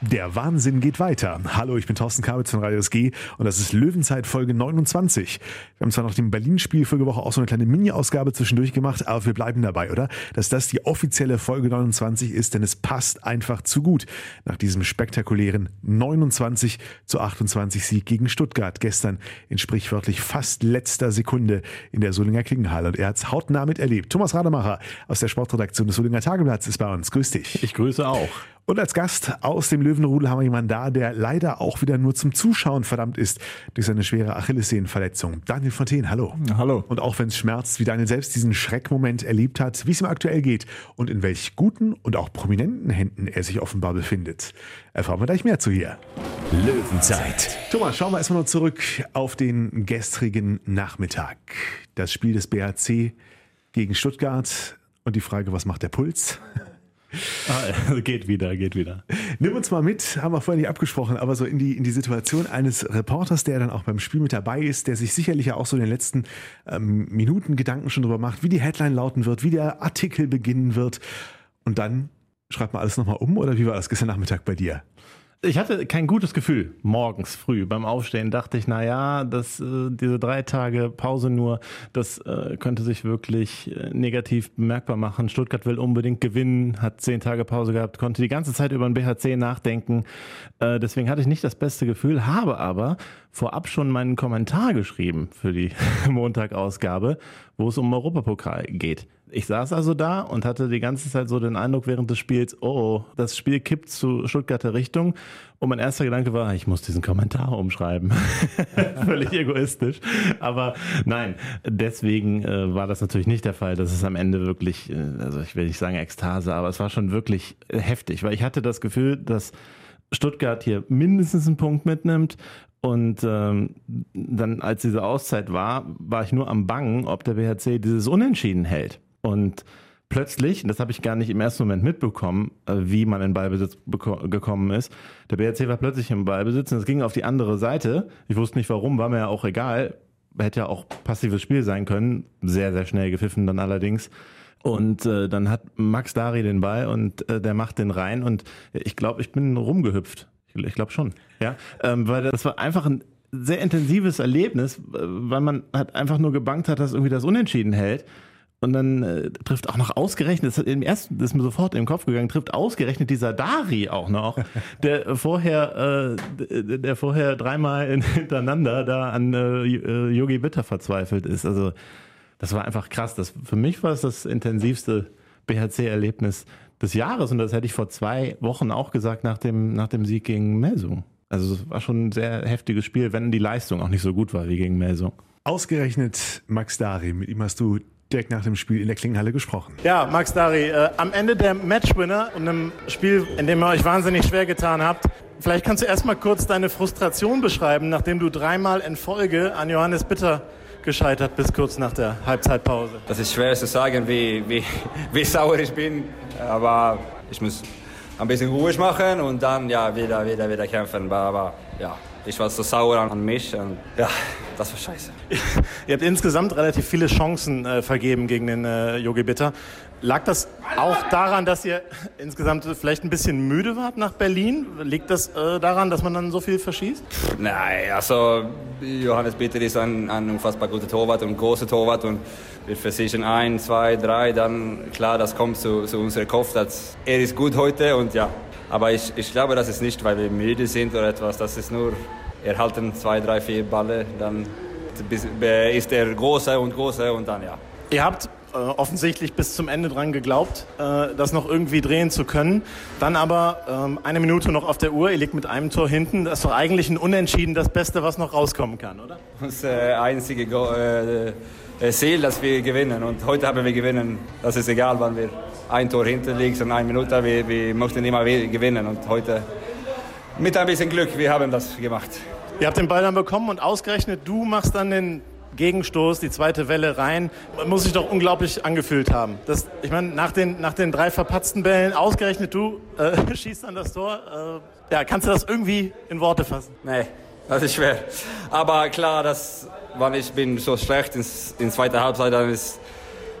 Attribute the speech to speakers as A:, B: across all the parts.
A: Der Wahnsinn geht weiter. Hallo, ich bin Thorsten Kabitz von Radio SG und das ist Löwenzeit Folge 29. Wir haben zwar noch dem Berlin-Spiel Folge Woche auch so eine kleine Mini-Ausgabe zwischendurch gemacht, aber wir bleiben dabei, oder? Dass das die offizielle Folge 29 ist, denn es passt einfach zu gut. Nach diesem spektakulären 29 zu 28 Sieg gegen Stuttgart gestern in sprichwörtlich fast letzter Sekunde in der Solinger Klingenhalle und er hat es hautnah miterlebt. Thomas Rademacher aus der Sportredaktion des Solinger Tageblatts ist bei uns. Grüß dich.
B: Ich grüße auch.
A: Und als Gast aus dem Löwenrudel haben wir jemanden da, der leider auch wieder nur zum Zuschauen verdammt ist durch seine schwere Achillessehnenverletzung. Daniel Fontaine, hallo.
B: Hallo.
A: Und auch wenn es schmerzt, wie Daniel selbst diesen Schreckmoment erlebt hat, wie es ihm aktuell geht und in welch guten und auch prominenten Händen er sich offenbar befindet, erfahren wir gleich mehr zu hier.
C: Löwenzeit.
A: Thomas, schauen wir erstmal nur zurück auf den gestrigen Nachmittag. Das Spiel des BHC gegen Stuttgart und die Frage, was macht der Puls?
B: Ah, geht wieder, geht wieder.
A: Nimm uns mal mit, haben wir vorhin nicht abgesprochen, aber so in die, in die Situation eines Reporters, der dann auch beim Spiel mit dabei ist, der sich sicherlich ja auch so in den letzten ähm, Minuten Gedanken schon darüber macht, wie die Headline lauten wird, wie der Artikel beginnen wird. Und dann schreibt man alles nochmal um oder wie war das gestern Nachmittag bei dir?
B: Ich hatte kein gutes Gefühl morgens früh beim Aufstehen. Dachte ich, na ja, das, äh, diese drei Tage Pause nur, das äh, könnte sich wirklich äh, negativ bemerkbar machen. Stuttgart will unbedingt gewinnen, hat zehn Tage Pause gehabt, konnte die ganze Zeit über den BHC nachdenken. Äh, deswegen hatte ich nicht das beste Gefühl, habe aber vorab schon meinen Kommentar geschrieben für die Montagausgabe, wo es um Europapokal geht. Ich saß also da und hatte die ganze Zeit so den Eindruck während des Spiels, oh, das Spiel kippt zu Stuttgarter Richtung. Und mein erster Gedanke war, ich muss diesen Kommentar umschreiben. Völlig egoistisch. Aber nein, deswegen äh, war das natürlich nicht der Fall. Das ist am Ende wirklich, äh, also ich will nicht sagen Ekstase, aber es war schon wirklich äh, heftig, weil ich hatte das Gefühl, dass Stuttgart hier mindestens einen Punkt mitnimmt. Und ähm, dann, als diese Auszeit war, war ich nur am Bangen, ob der BHC dieses Unentschieden hält. Und plötzlich, das habe ich gar nicht im ersten Moment mitbekommen, äh, wie man in Ballbesitz gekommen ist. Der BRC war plötzlich im Ballbesitz und es ging auf die andere Seite. Ich wusste nicht warum, war mir ja auch egal. Hätte ja auch passives Spiel sein können. Sehr, sehr schnell gepfiffen dann allerdings. Und äh, dann hat Max Dari den Ball und äh, der macht den rein und ich glaube, ich bin rumgehüpft. Ich, ich glaube schon. Ja, ähm, weil das war einfach ein sehr intensives Erlebnis, äh, weil man halt einfach nur gebankt hat, dass irgendwie das Unentschieden hält. Und dann äh, trifft auch noch ausgerechnet, das, im ersten, das ist mir sofort im Kopf gegangen, trifft ausgerechnet dieser Dari auch noch, der vorher, äh, der vorher dreimal hintereinander da an äh, Yogi Bitter verzweifelt ist. Also das war einfach krass. Das, für mich war es das intensivste BHC-Erlebnis des Jahres und das hätte ich vor zwei Wochen auch gesagt nach dem, nach dem Sieg gegen Melsung. Also es war schon ein sehr heftiges Spiel, wenn die Leistung auch nicht so gut war wie gegen Melsung.
A: Ausgerechnet Max Dari, mit ihm hast du direkt nach dem Spiel in der Klingenhalle gesprochen.
D: Ja, Max Dari, äh, am Ende der Matchwinner und einem Spiel, in dem ihr euch wahnsinnig schwer getan habt. Vielleicht kannst du erstmal kurz deine Frustration beschreiben, nachdem du dreimal in Folge an Johannes Bitter gescheitert bist, kurz nach der Halbzeitpause.
E: Das ist schwer zu sagen, wie, wie, wie sauer ich bin, aber ich muss ein bisschen ruhig machen und dann ja, wieder, wieder, wieder kämpfen. Aber ja, ich war so sauer an mich und ja, das war scheiße.
D: Ihr habt insgesamt relativ viele Chancen äh, vergeben gegen den äh, Yogi Bitter. Lag das auch daran, dass ihr insgesamt vielleicht ein bisschen müde wart nach Berlin? Liegt das äh, daran, dass man dann so viel verschießt?
E: Nein, also Johannes Bitter ist ein, ein unfassbar guter Torwart und großer Torwart und wir versichern ein, zwei, drei, dann klar, das kommt zu, zu unserem Kopf, dass er ist gut heute und ja. Aber ich, ich glaube, das ist nicht, weil wir müde sind oder etwas, das ist nur, er halten zwei, drei, vier Balle, dann ist er großer und großer und dann ja.
D: Ihr habt äh, offensichtlich bis zum Ende dran geglaubt, äh, das noch irgendwie drehen zu können. Dann aber ähm, eine Minute noch auf der Uhr, ihr liegt mit einem Tor hinten. Das ist doch eigentlich ein Unentschieden das Beste, was noch rauskommen kann, oder?
E: Das äh, einzige Ziel, dass wir gewinnen. Und heute haben wir gewinnen. Das ist egal, wann wir ein Tor hinter liegen und eine Minute. Wir, wir möchten immer gewinnen. Und heute mit ein bisschen Glück, wir haben das gemacht.
D: Ihr habt den Ball dann bekommen und ausgerechnet, du machst dann den Gegenstoß, die zweite Welle rein. Muss sich doch unglaublich angefühlt haben. Das, ich meine, nach den, nach den drei verpatzten Bällen, ausgerechnet du äh, schießt dann das Tor. Äh, ja, kannst du das irgendwie in Worte fassen?
E: Nee, Das ist schwer. Aber klar, dass, wenn ich bin so schlecht in, in zweiter Halbzeit, dann ist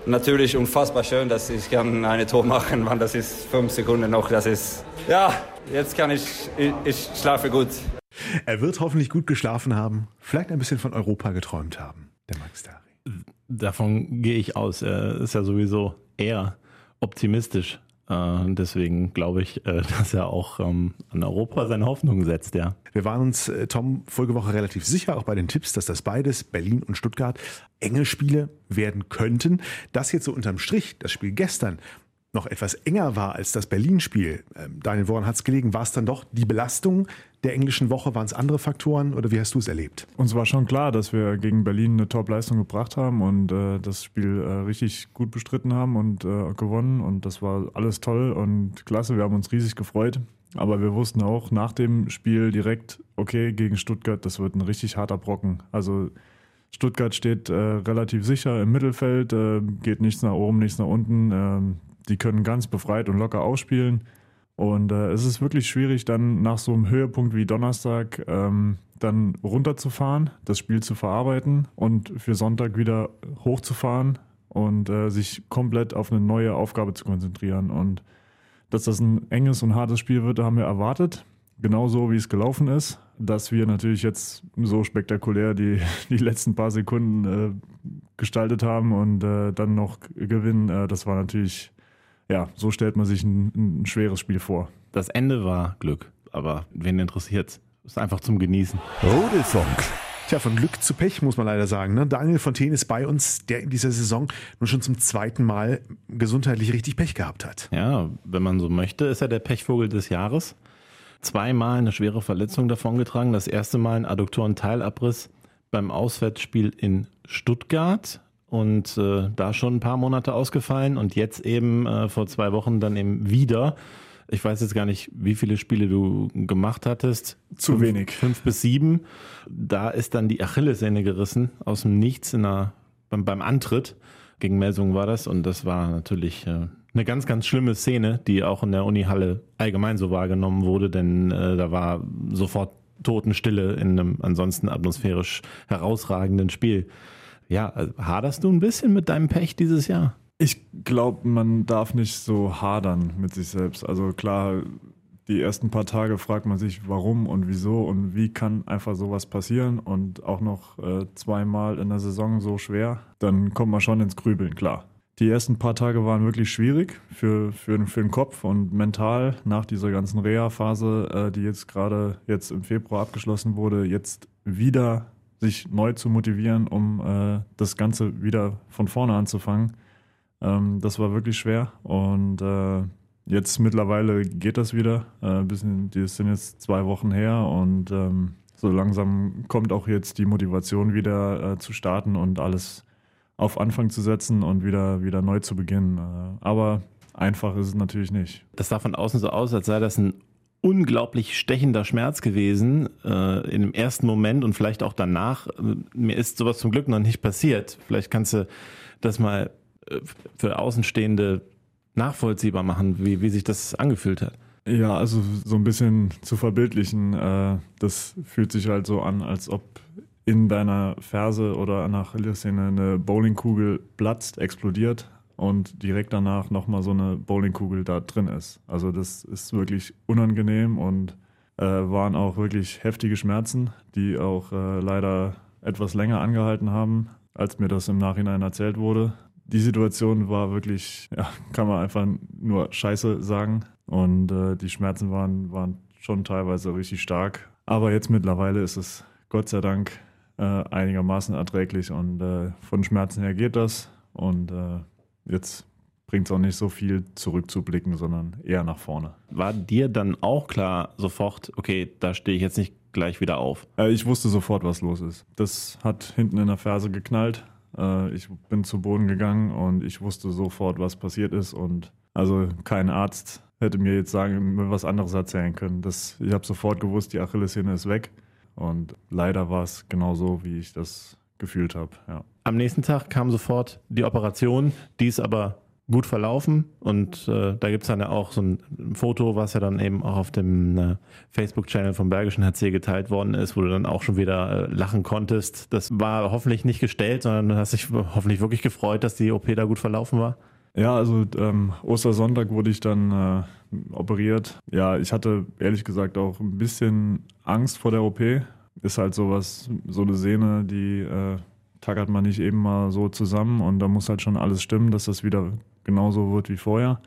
E: natürlich unfassbar schön, dass ich kann eine Tor machen kann. Das ist fünf Sekunden noch. Das ist, ja, jetzt kann ich, ich, ich schlafe gut.
A: Er wird hoffentlich gut geschlafen haben, vielleicht ein bisschen von Europa geträumt haben, der Max Dari.
B: Davon gehe ich aus. Er ist ja sowieso eher optimistisch. Äh, deswegen glaube ich, äh, dass er auch ähm, an Europa seine Hoffnung setzt, ja.
A: Wir waren uns, äh, Tom, Folgewoche relativ sicher, auch bei den Tipps, dass das beides, Berlin und Stuttgart, enge Spiele werden könnten. Das jetzt so unterm Strich, das Spiel gestern, noch etwas enger war als das Berlin-Spiel. Ähm, Daniel, woran hat es gelegen? War es dann doch die Belastung der englischen Woche? Waren es andere Faktoren oder wie hast du es erlebt?
F: Uns war schon klar, dass wir gegen Berlin eine Top-Leistung gebracht haben und äh, das Spiel äh, richtig gut bestritten haben und äh, gewonnen. Und das war alles toll und klasse. Wir haben uns riesig gefreut. Aber wir wussten auch nach dem Spiel direkt, okay, gegen Stuttgart, das wird ein richtig harter Brocken. Also Stuttgart steht äh, relativ sicher im Mittelfeld, äh, geht nichts nach oben, nichts nach unten. Ähm, die können ganz befreit und locker ausspielen. Und äh, es ist wirklich schwierig, dann nach so einem Höhepunkt wie Donnerstag ähm, dann runterzufahren, das Spiel zu verarbeiten und für Sonntag wieder hochzufahren und äh, sich komplett auf eine neue Aufgabe zu konzentrieren. Und dass das ein enges und hartes Spiel wird, haben wir erwartet. Genauso wie es gelaufen ist. Dass wir natürlich jetzt so spektakulär die, die letzten paar Sekunden äh, gestaltet haben und äh, dann noch gewinnen, äh, das war natürlich ja, so stellt man sich ein, ein schweres Spiel vor.
B: Das Ende war Glück, aber wen interessiert Ist einfach zum Genießen.
A: Rodelfunk. Tja, von Glück zu Pech muss man leider sagen. Ne? Daniel Fontaine ist bei uns, der in dieser Saison nun schon zum zweiten Mal gesundheitlich richtig Pech gehabt hat.
B: Ja, wenn man so möchte, ist er der Pechvogel des Jahres. Zweimal eine schwere Verletzung davongetragen. Das erste Mal ein Adduktorenteilabriss beim Auswärtsspiel in Stuttgart und äh, da schon ein paar Monate ausgefallen und jetzt eben äh, vor zwei Wochen dann eben wieder. Ich weiß jetzt gar nicht, wie viele Spiele du gemacht hattest.
F: Zu fünf, wenig.
B: Fünf bis sieben. Da ist dann die Achillessehne gerissen aus dem Nichts in einer, beim, beim Antritt. Gegen Melsungen war das und das war natürlich äh, eine ganz, ganz schlimme Szene, die auch in der Unihalle allgemein so wahrgenommen wurde, denn äh, da war sofort Totenstille in einem ansonsten atmosphärisch herausragenden Spiel. Ja, also haderst du ein bisschen mit deinem Pech dieses Jahr?
F: Ich glaube, man darf nicht so hadern mit sich selbst. Also klar, die ersten paar Tage fragt man sich, warum und wieso und wie kann einfach sowas passieren und auch noch äh, zweimal in der Saison so schwer. Dann kommt man schon ins Grübeln, klar. Die ersten paar Tage waren wirklich schwierig für, für, für den Kopf und mental nach dieser ganzen Reha-Phase, äh, die jetzt gerade jetzt im Februar abgeschlossen wurde, jetzt wieder sich neu zu motivieren, um äh, das Ganze wieder von vorne anzufangen. Ähm, das war wirklich schwer und äh, jetzt mittlerweile geht das wieder. Äh, bisschen, die sind jetzt zwei Wochen her und ähm, so langsam kommt auch jetzt die Motivation wieder äh, zu starten und alles auf Anfang zu setzen und wieder, wieder neu zu beginnen. Äh, aber einfach ist es natürlich nicht.
B: Das sah von außen so aus, als sei das ein unglaublich stechender Schmerz gewesen äh, in dem ersten Moment und vielleicht auch danach. Mir ist sowas zum Glück noch nicht passiert. Vielleicht kannst du das mal äh, für Außenstehende nachvollziehbar machen, wie, wie sich das angefühlt hat.
F: Ja, also so ein bisschen zu verbildlichen, äh, das fühlt sich halt so an, als ob in deiner Ferse oder an der eine Bowlingkugel platzt, explodiert und direkt danach nochmal so eine Bowlingkugel da drin ist. Also das ist wirklich unangenehm und äh, waren auch wirklich heftige Schmerzen, die auch äh, leider etwas länger angehalten haben, als mir das im Nachhinein erzählt wurde. Die Situation war wirklich, ja, kann man einfach nur scheiße sagen. Und äh, die Schmerzen waren, waren schon teilweise richtig stark. Aber jetzt mittlerweile ist es Gott sei Dank äh, einigermaßen erträglich und äh, von Schmerzen her geht das. Und äh, jetzt bringt es auch nicht so viel zurückzublicken, sondern eher nach vorne.
B: War dir dann auch klar sofort, okay, da stehe ich jetzt nicht gleich wieder auf?
F: Äh, ich wusste sofort, was los ist. Das hat hinten in der Ferse geknallt. Äh, ich bin zu Boden gegangen und ich wusste sofort, was passiert ist. Und also kein Arzt hätte mir jetzt sagen, mir was anderes erzählen können. Das, ich habe sofort gewusst, die Achillessehne ist weg. Und leider war es genau so, wie ich das gefühlt habe. Ja.
B: Am nächsten Tag kam sofort die Operation, die ist aber gut verlaufen und äh, da gibt es dann ja auch so ein Foto, was ja dann eben auch auf dem äh, Facebook-Channel vom Bergischen HC geteilt worden ist, wo du dann auch schon wieder äh, lachen konntest. Das war hoffentlich nicht gestellt, sondern du hast dich hoffentlich wirklich gefreut, dass die OP da gut verlaufen war.
F: Ja, also ähm, Ostersonntag wurde ich dann äh, operiert. Ja, ich hatte ehrlich gesagt auch ein bisschen Angst vor der OP. Ist halt sowas, so eine Sehne, die äh, tackert man nicht eben mal so zusammen und da muss halt schon alles stimmen, dass das wieder genauso wird wie vorher.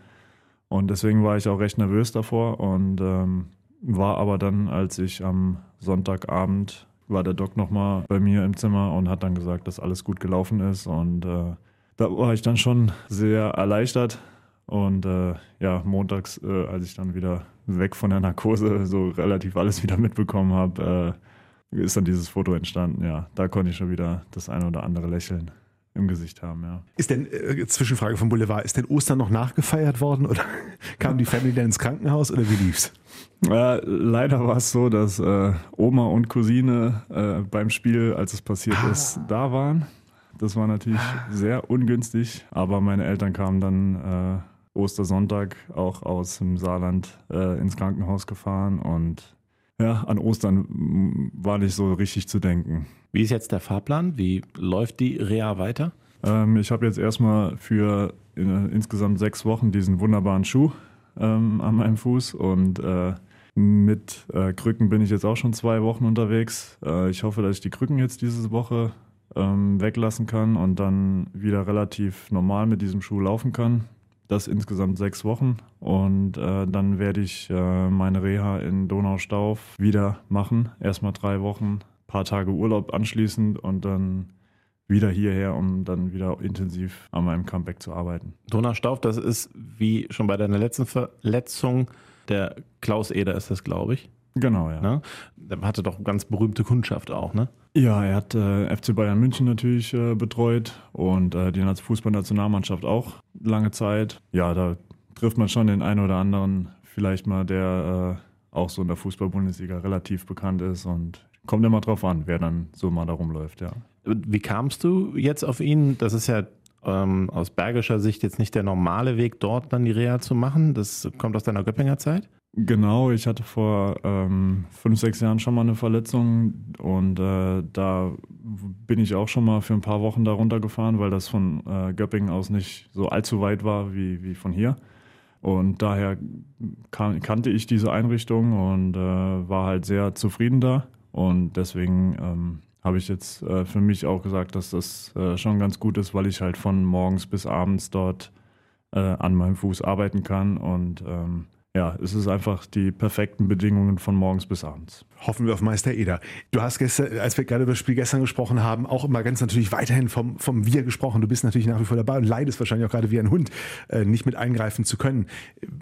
F: Und deswegen war ich auch recht nervös davor und ähm, war aber dann, als ich am Sonntagabend war der Doc nochmal bei mir im Zimmer und hat dann gesagt, dass alles gut gelaufen ist. Und äh, da war ich dann schon sehr erleichtert. Und äh, ja, montags, äh, als ich dann wieder weg von der Narkose so relativ alles wieder mitbekommen habe, äh, ist dann dieses Foto entstanden. Ja, da konnte ich schon wieder das eine oder andere Lächeln im Gesicht haben, ja.
A: Ist denn, äh, Zwischenfrage vom Boulevard, ist denn Ostern noch nachgefeiert worden oder kam die Family dann ins Krankenhaus oder wie lief's?
F: Äh, leider war es so, dass äh, Oma und Cousine äh, beim Spiel, als es passiert ah. ist, da waren. Das war natürlich ah. sehr ungünstig, aber meine Eltern kamen dann äh, Ostersonntag auch aus dem Saarland äh, ins Krankenhaus gefahren und ja, an Ostern war nicht so richtig zu denken.
B: Wie ist jetzt der Fahrplan? Wie läuft die Reha weiter?
F: Ähm, ich habe jetzt erstmal für in, insgesamt sechs Wochen diesen wunderbaren Schuh ähm, an meinem Fuß und äh, mit äh, Krücken bin ich jetzt auch schon zwei Wochen unterwegs. Äh, ich hoffe, dass ich die Krücken jetzt diese Woche ähm, weglassen kann und dann wieder relativ normal mit diesem Schuh laufen kann. Das insgesamt sechs Wochen und äh, dann werde ich äh, meine Reha in Donaustauf wieder machen. Erstmal drei Wochen paar Tage Urlaub anschließend und dann wieder hierher, um dann wieder intensiv an meinem Comeback zu arbeiten.
B: Donaustauf, das ist wie schon bei deiner letzten Verletzung, der Klaus Eder ist das, glaube ich.
F: Genau, ja.
B: Ne? Der hatte doch ganz berühmte Kundschaft auch, ne?
F: Ja, er hat äh, FC Bayern München natürlich äh, betreut und äh, die Fußballnationalmannschaft auch lange Zeit. Ja, da trifft man schon den einen oder anderen, vielleicht mal, der äh, auch so in der Fußball-Bundesliga relativ bekannt ist und Kommt immer drauf an, wer dann so mal da rumläuft, ja.
B: Wie kamst du jetzt auf ihn? Das ist ja ähm, aus bergischer Sicht jetzt nicht der normale Weg, dort dann die Reha zu machen. Das kommt aus deiner Göppinger Zeit?
F: Genau, ich hatte vor ähm, fünf, sechs Jahren schon mal eine Verletzung und äh, da bin ich auch schon mal für ein paar Wochen da runtergefahren, weil das von äh, Göppingen aus nicht so allzu weit war wie, wie von hier. Und daher kan kannte ich diese Einrichtung und äh, war halt sehr zufrieden da. Und deswegen ähm, habe ich jetzt äh, für mich auch gesagt, dass das äh, schon ganz gut ist, weil ich halt von morgens bis abends dort äh, an meinem Fuß arbeiten kann. Und ähm, ja, es ist einfach die perfekten Bedingungen von morgens bis abends.
A: Hoffen wir auf Meister Eder. Du hast gestern, als wir gerade über das Spiel gestern gesprochen haben, auch immer ganz natürlich weiterhin vom, vom Wir gesprochen. Du bist natürlich nach wie vor dabei und leidest wahrscheinlich auch gerade wie ein Hund, äh, nicht mit eingreifen zu können.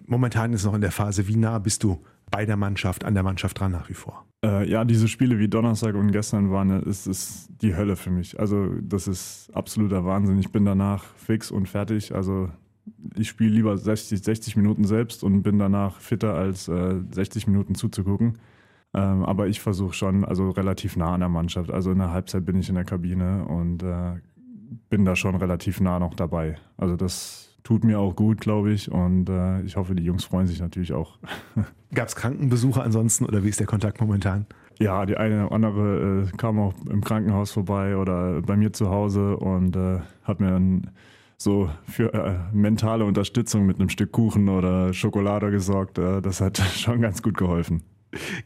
A: Momentan ist es noch in der Phase, wie nah bist du bei der Mannschaft, an der Mannschaft dran nach wie vor?
F: Äh, ja, diese Spiele wie Donnerstag und gestern waren, ist, ist die Hölle für mich. Also das ist absoluter Wahnsinn. Ich bin danach fix und fertig. Also ich spiele lieber 60, 60 Minuten selbst und bin danach fitter als äh, 60 Minuten zuzugucken. Ähm, aber ich versuche schon, also relativ nah an der Mannschaft. Also in der Halbzeit bin ich in der Kabine und äh, bin da schon relativ nah noch dabei. Also das tut mir auch gut, glaube ich. Und äh, ich hoffe, die Jungs freuen sich natürlich auch.
A: Gab es Krankenbesuche ansonsten oder wie ist der Kontakt momentan?
F: Ja, die eine oder andere äh, kam auch im Krankenhaus vorbei oder bei mir zu Hause und äh, hat mir dann so für äh, mentale Unterstützung mit einem Stück Kuchen oder Schokolade gesorgt. Äh, das hat schon ganz gut geholfen.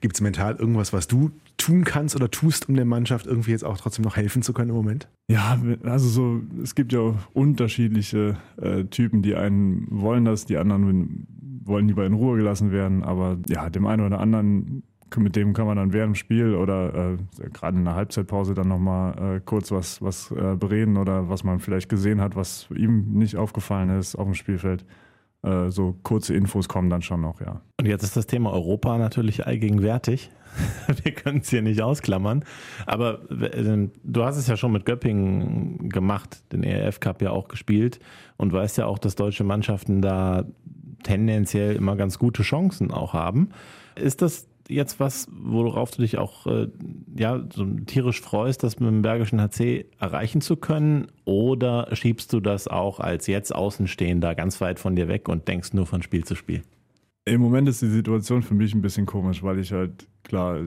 A: Gibt es mental irgendwas, was du tun kannst oder tust, um der Mannschaft irgendwie jetzt auch trotzdem noch helfen zu können im Moment?
F: Ja, also so, es gibt ja unterschiedliche äh, Typen, die einen wollen das, die anderen wollen lieber in Ruhe gelassen werden, aber ja, dem einen oder anderen, mit dem kann man dann während dem Spiel oder äh, gerade in der Halbzeitpause dann nochmal äh, kurz was, was äh, bereden oder was man vielleicht gesehen hat, was ihm nicht aufgefallen ist auf dem Spielfeld. Äh, so kurze Infos kommen dann schon noch, ja.
B: Und jetzt ist das Thema Europa natürlich allgegenwärtig. Wir können es hier nicht ausklammern. Aber äh, du hast es ja schon mit Göppingen gemacht, den ERF Cup ja auch gespielt und weißt ja auch, dass deutsche Mannschaften da tendenziell immer ganz gute Chancen auch haben. Ist das jetzt was, worauf du dich auch äh, ja, so tierisch freust, das mit dem Bergischen HC erreichen zu können? Oder schiebst du das auch als jetzt Außenstehender ganz weit von dir weg und denkst nur von Spiel zu Spiel?
F: Im Moment ist die Situation für mich ein bisschen komisch, weil ich halt, klar,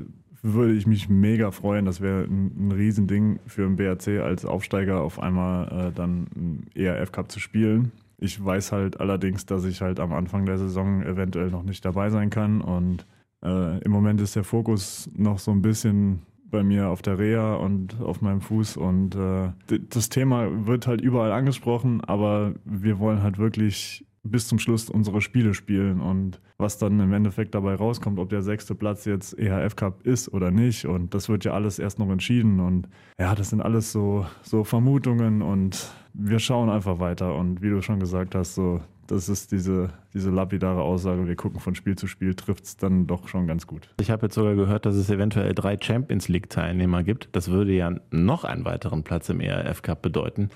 F: würde ich mich mega freuen. Das wäre ein, ein Riesending für den BRC als Aufsteiger auf einmal äh, dann im ERF Cup zu spielen. Ich weiß halt allerdings, dass ich halt am Anfang der Saison eventuell noch nicht dabei sein kann und äh, im Moment ist der Fokus noch so ein bisschen bei mir auf der Reha und auf meinem Fuß und äh, das Thema wird halt überall angesprochen, aber wir wollen halt wirklich bis zum Schluss unsere Spiele spielen und was dann im Endeffekt dabei rauskommt, ob der sechste Platz jetzt EHF Cup ist oder nicht und das wird ja alles erst noch entschieden und ja, das sind alles so, so Vermutungen und wir schauen einfach weiter und wie du schon gesagt hast, so das ist diese, diese lapidare Aussage, wir gucken von Spiel zu Spiel, trifft es dann doch schon ganz gut.
B: Ich habe jetzt sogar gehört, dass es eventuell drei Champions League-Teilnehmer gibt. Das würde ja noch einen weiteren Platz im ERF Cup bedeuten.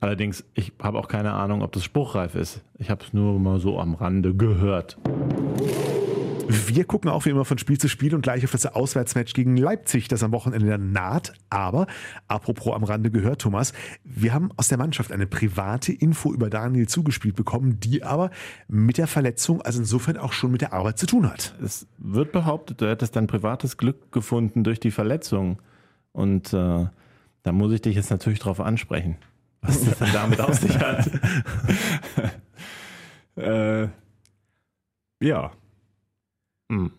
B: Allerdings, ich habe auch keine Ahnung, ob das spruchreif ist. Ich habe es nur mal so am Rande gehört.
A: Wir gucken auch wie immer von Spiel zu Spiel und gleich auf das Auswärtsmatch gegen Leipzig, das am Wochenende naht. Aber apropos am Rande gehört, Thomas, wir haben aus der Mannschaft eine private Info über Daniel zugespielt bekommen, die aber mit der Verletzung, also insofern auch schon mit der Arbeit zu tun hat.
B: Es wird behauptet, du hättest dein privates Glück gefunden durch die Verletzung. Und äh, da muss ich dich jetzt natürlich drauf ansprechen was das dann damit auf sich hat.
F: äh, ja.
B: Hm.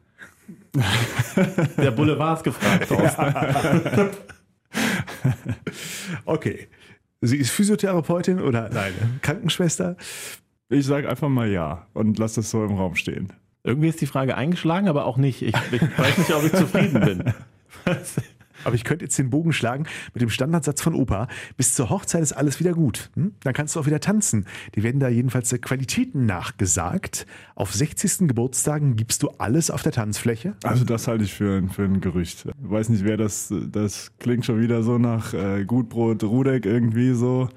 B: Der Boulevard ist gefragt,
A: Ja. okay. Sie ist Physiotherapeutin oder nein, Krankenschwester?
F: Ich sage einfach mal ja und lass das so im Raum stehen.
B: Irgendwie ist die Frage eingeschlagen, aber auch nicht. Ich, ich weiß nicht, ob ich zufrieden bin.
A: Aber ich könnte jetzt den Bogen schlagen mit dem Standardsatz von Opa. Bis zur Hochzeit ist alles wieder gut. Hm? Dann kannst du auch wieder tanzen. Die werden da jedenfalls der Qualitäten nachgesagt. Auf 60. Geburtstagen gibst du alles auf der Tanzfläche?
F: Also das halte ich für, für ein Gerücht. Ich weiß nicht, wer das, das klingt schon wieder so nach äh, Gutbrot Rudek irgendwie so.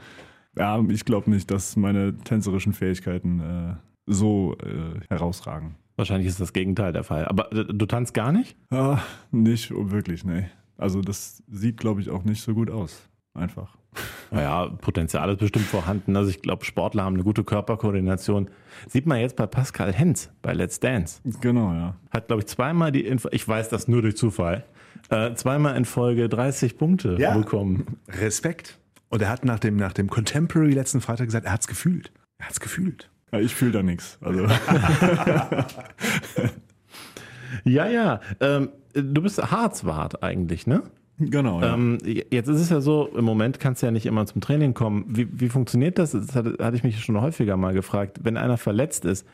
F: Ja, ich glaube nicht, dass meine tänzerischen Fähigkeiten äh, so äh, herausragen.
B: Wahrscheinlich ist das Gegenteil der Fall. Aber äh, du tanzt gar nicht?
F: Ah, nicht wirklich, nee. Also das sieht, glaube ich, auch nicht so gut aus. Einfach.
B: Naja, Potenzial ist bestimmt vorhanden. Also ich glaube, Sportler haben eine gute Körperkoordination. Sieht man jetzt bei Pascal Hens bei Let's Dance.
F: Genau, ja.
B: Hat, glaube ich, zweimal die Info, ich weiß das nur durch Zufall, äh, zweimal in Folge 30 Punkte ja. bekommen.
A: Respekt. Und er hat nach dem, nach dem Contemporary letzten Freitag gesagt, er hat es gefühlt. Er hat es gefühlt.
F: Ja, ich fühle da nichts. Also.
B: ja, ja. Ähm, du bist Harzwart eigentlich, ne?
F: Genau. Ja.
B: Ähm, jetzt ist es ja so, im Moment kannst du ja nicht immer zum Training kommen. Wie, wie funktioniert das? Das hatte, hatte ich mich schon häufiger mal gefragt. Wenn einer verletzt ist,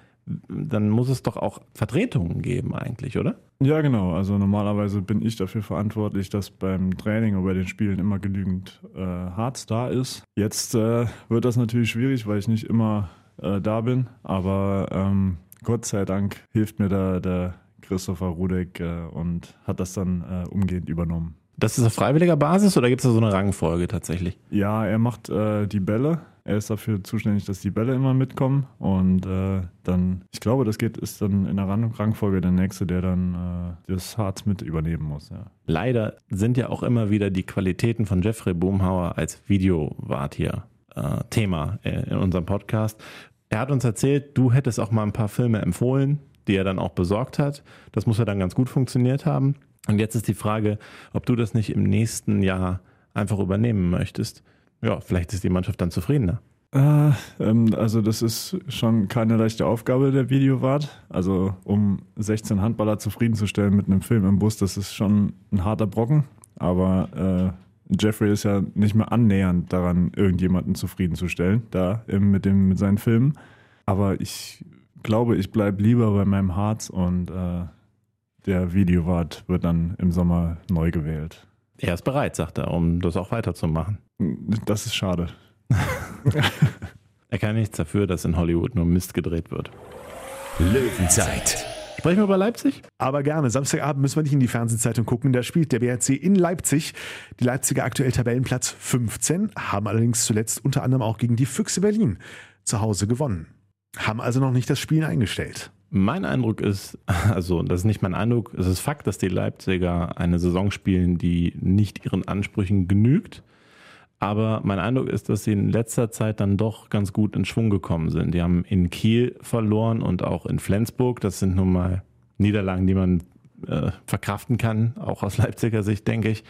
B: dann muss es doch auch Vertretungen geben eigentlich, oder?
F: Ja, genau. Also normalerweise bin ich dafür verantwortlich, dass beim Training oder bei den Spielen immer genügend äh, Harz da ist. Jetzt äh, wird das natürlich schwierig, weil ich nicht immer äh, da bin, aber ähm, Gott sei Dank hilft mir da der Christopher Rudek äh, und hat das dann äh, umgehend übernommen.
B: Das ist auf freiwilliger Basis oder gibt es da so eine Rangfolge tatsächlich?
F: Ja, er macht äh, die Bälle. Er ist dafür zuständig, dass die Bälle immer mitkommen. Und äh, dann, ich glaube, das geht, ist dann in der Rangfolge der Nächste, der dann äh, das Harz mit übernehmen muss. Ja.
B: Leider sind ja auch immer wieder die Qualitäten von Jeffrey Boomhauer als Videowart hier äh, Thema in unserem Podcast. Er hat uns erzählt, du hättest auch mal ein paar Filme empfohlen, die er dann auch besorgt hat. Das muss ja dann ganz gut funktioniert haben. Und jetzt ist die Frage, ob du das nicht im nächsten Jahr einfach übernehmen möchtest. Ja, vielleicht ist die Mannschaft dann zufriedener.
F: Äh, ähm, also das ist schon keine leichte Aufgabe der Videowart. Also um 16 Handballer zufriedenzustellen mit einem Film im Bus, das ist schon ein harter Brocken. Aber äh, Jeffrey ist ja nicht mehr annähernd daran, irgendjemanden zufriedenzustellen, da mit, dem, mit seinen Filmen. Aber ich glaube, ich bleibe lieber bei meinem Harz und äh, der Videowart wird dann im Sommer neu gewählt.
B: Er ist bereit, sagt er, um das auch weiterzumachen.
F: Das ist schade.
B: er kann nichts dafür, dass in Hollywood nur Mist gedreht wird.
C: Löwenzeit.
B: Sprechen wir über Leipzig?
A: Aber gerne. Samstagabend müssen wir nicht in die Fernsehzeitung gucken. Da spielt der BRC in Leipzig. Die Leipziger aktuell Tabellenplatz 15, haben allerdings zuletzt unter anderem auch gegen die Füchse Berlin zu Hause gewonnen. Haben also noch nicht das Spiel eingestellt.
B: Mein Eindruck ist, also das ist nicht mein Eindruck, es ist Fakt, dass die Leipziger eine Saison spielen, die nicht ihren Ansprüchen genügt. Aber mein Eindruck ist, dass sie in letzter Zeit dann doch ganz gut in Schwung gekommen sind. Die haben in Kiel verloren und auch in Flensburg. Das sind nun mal Niederlagen, die man äh, verkraften kann, auch aus Leipziger Sicht, denke ich.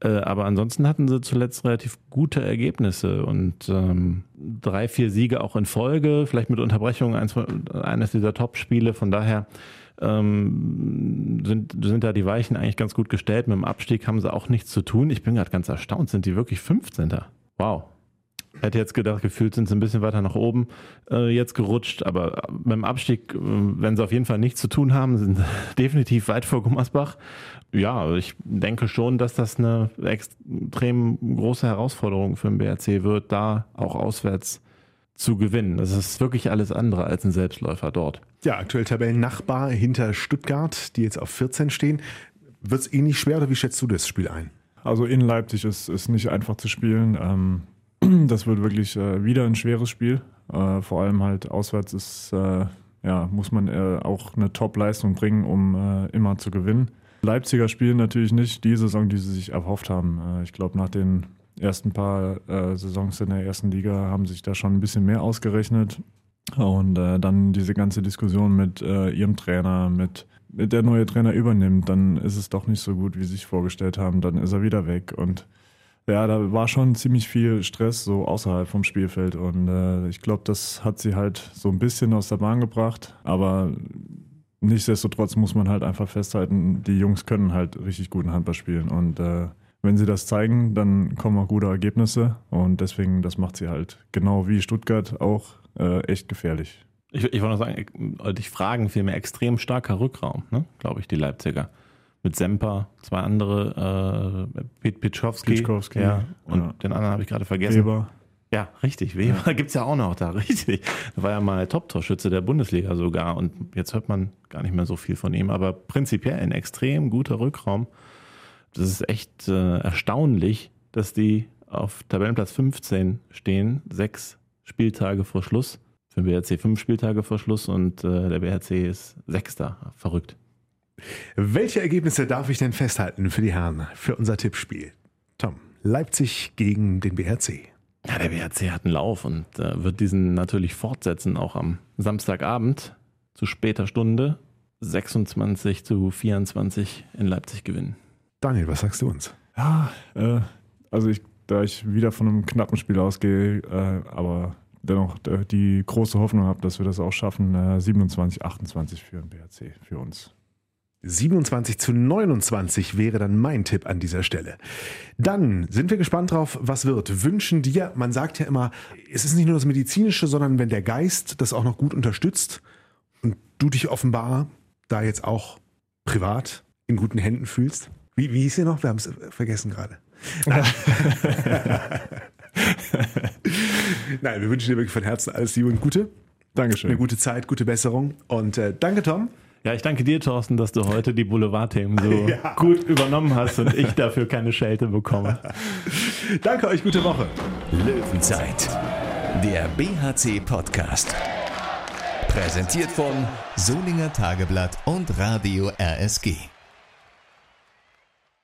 B: Äh, aber ansonsten hatten sie zuletzt relativ gute Ergebnisse und ähm, drei, vier Siege auch in Folge, vielleicht mit Unterbrechung eins, eines dieser Top-Spiele. Von daher ähm, sind, sind da die Weichen eigentlich ganz gut gestellt. Mit dem Abstieg haben sie auch nichts zu tun. Ich bin gerade ganz erstaunt. Sind die wirklich 15. Wow. Hätte jetzt gedacht, gefühlt sind sie ein bisschen weiter nach oben äh, jetzt gerutscht, aber beim Abstieg, äh, wenn sie auf jeden Fall nichts zu tun haben, sind definitiv weit vor Gummersbach. Ja, ich denke schon, dass das eine extrem große Herausforderung für den BRC wird, da auch auswärts zu gewinnen. Das ist wirklich alles andere als ein Selbstläufer dort.
A: Ja, aktuell Tabellennachbar hinter Stuttgart, die jetzt auf 14 stehen. Wird es ähnlich schwer oder wie schätzt du das Spiel ein?
F: Also in Leipzig ist es nicht einfach zu spielen. Ähm das wird wirklich äh, wieder ein schweres Spiel. Äh, vor allem halt auswärts ist, äh, ja, muss man äh, auch eine Top-Leistung bringen, um äh, immer zu gewinnen. Leipziger spielen natürlich nicht die Saison, die sie sich erhofft haben. Äh, ich glaube, nach den ersten paar Saisons in der ersten Liga haben sich da schon ein bisschen mehr ausgerechnet. Und dann diese ganze Diskussion mit ihrem Trainer, mit der neue Trainer übernimmt, dann ist es doch nicht so gut, wie sie sich vorgestellt haben. Dann ist er wieder weg und ja, da war schon ziemlich viel Stress so außerhalb vom Spielfeld und äh, ich glaube, das hat sie halt so ein bisschen aus der Bahn gebracht, aber nichtsdestotrotz muss man halt einfach festhalten, die Jungs können halt richtig guten Handball spielen und äh, wenn sie das zeigen, dann kommen auch gute Ergebnisse und deswegen, das macht sie halt genau wie Stuttgart auch äh, echt gefährlich.
B: Ich, ich wollte noch sagen, dich fragen, vielmehr extrem starker Rückraum, ne? glaube ich, die Leipziger mit Semper, zwei andere, äh, Pitschowski,
F: Pitschkowski
B: ja, und ja. den anderen habe ich gerade vergessen.
F: Weber.
B: Ja, richtig, Weber ja. gibt es ja auch noch da, richtig. Da war ja mal Top-Torschütze der Bundesliga sogar und jetzt hört man gar nicht mehr so viel von ihm, aber prinzipiell ein extrem guter Rückraum. Das ist echt äh, erstaunlich, dass die auf Tabellenplatz 15 stehen, sechs Spieltage vor Schluss. Für den BRC fünf Spieltage vor Schluss und äh, der BRC ist Sechster. Verrückt.
A: Welche Ergebnisse darf ich denn festhalten für die Herren, für unser Tippspiel? Tom, Leipzig gegen den BRC.
B: Ja, der BRC hat einen Lauf und äh, wird diesen natürlich fortsetzen, auch am Samstagabend zu später Stunde 26 zu 24 in Leipzig gewinnen.
A: Daniel, was sagst du uns?
F: Ja, äh, also ich, da ich wieder von einem knappen Spiel ausgehe, äh, aber dennoch äh, die große Hoffnung habe, dass wir das auch schaffen, 27, äh, 28 für den BRC, für uns.
A: 27 zu 29 wäre dann mein Tipp an dieser Stelle. Dann sind wir gespannt drauf, was wird. Wünschen dir, man sagt ja immer, es ist nicht nur das Medizinische, sondern wenn der Geist das auch noch gut unterstützt und du dich offenbar da jetzt auch privat in guten Händen fühlst. Wie, wie hieß sie noch? Wir haben es vergessen gerade. Nein, wir wünschen dir wirklich von Herzen alles Liebe und Gute.
F: Dankeschön.
A: Eine gute Zeit, gute Besserung. Und äh, danke, Tom.
B: Ja, ich danke dir, Thorsten, dass du heute die Boulevardthemen so ja. gut übernommen hast und ich dafür keine Schelte bekomme.
A: danke euch, gute Woche.
C: Löwenzeit, der BHC-Podcast. Präsentiert von Solinger Tageblatt und Radio RSG.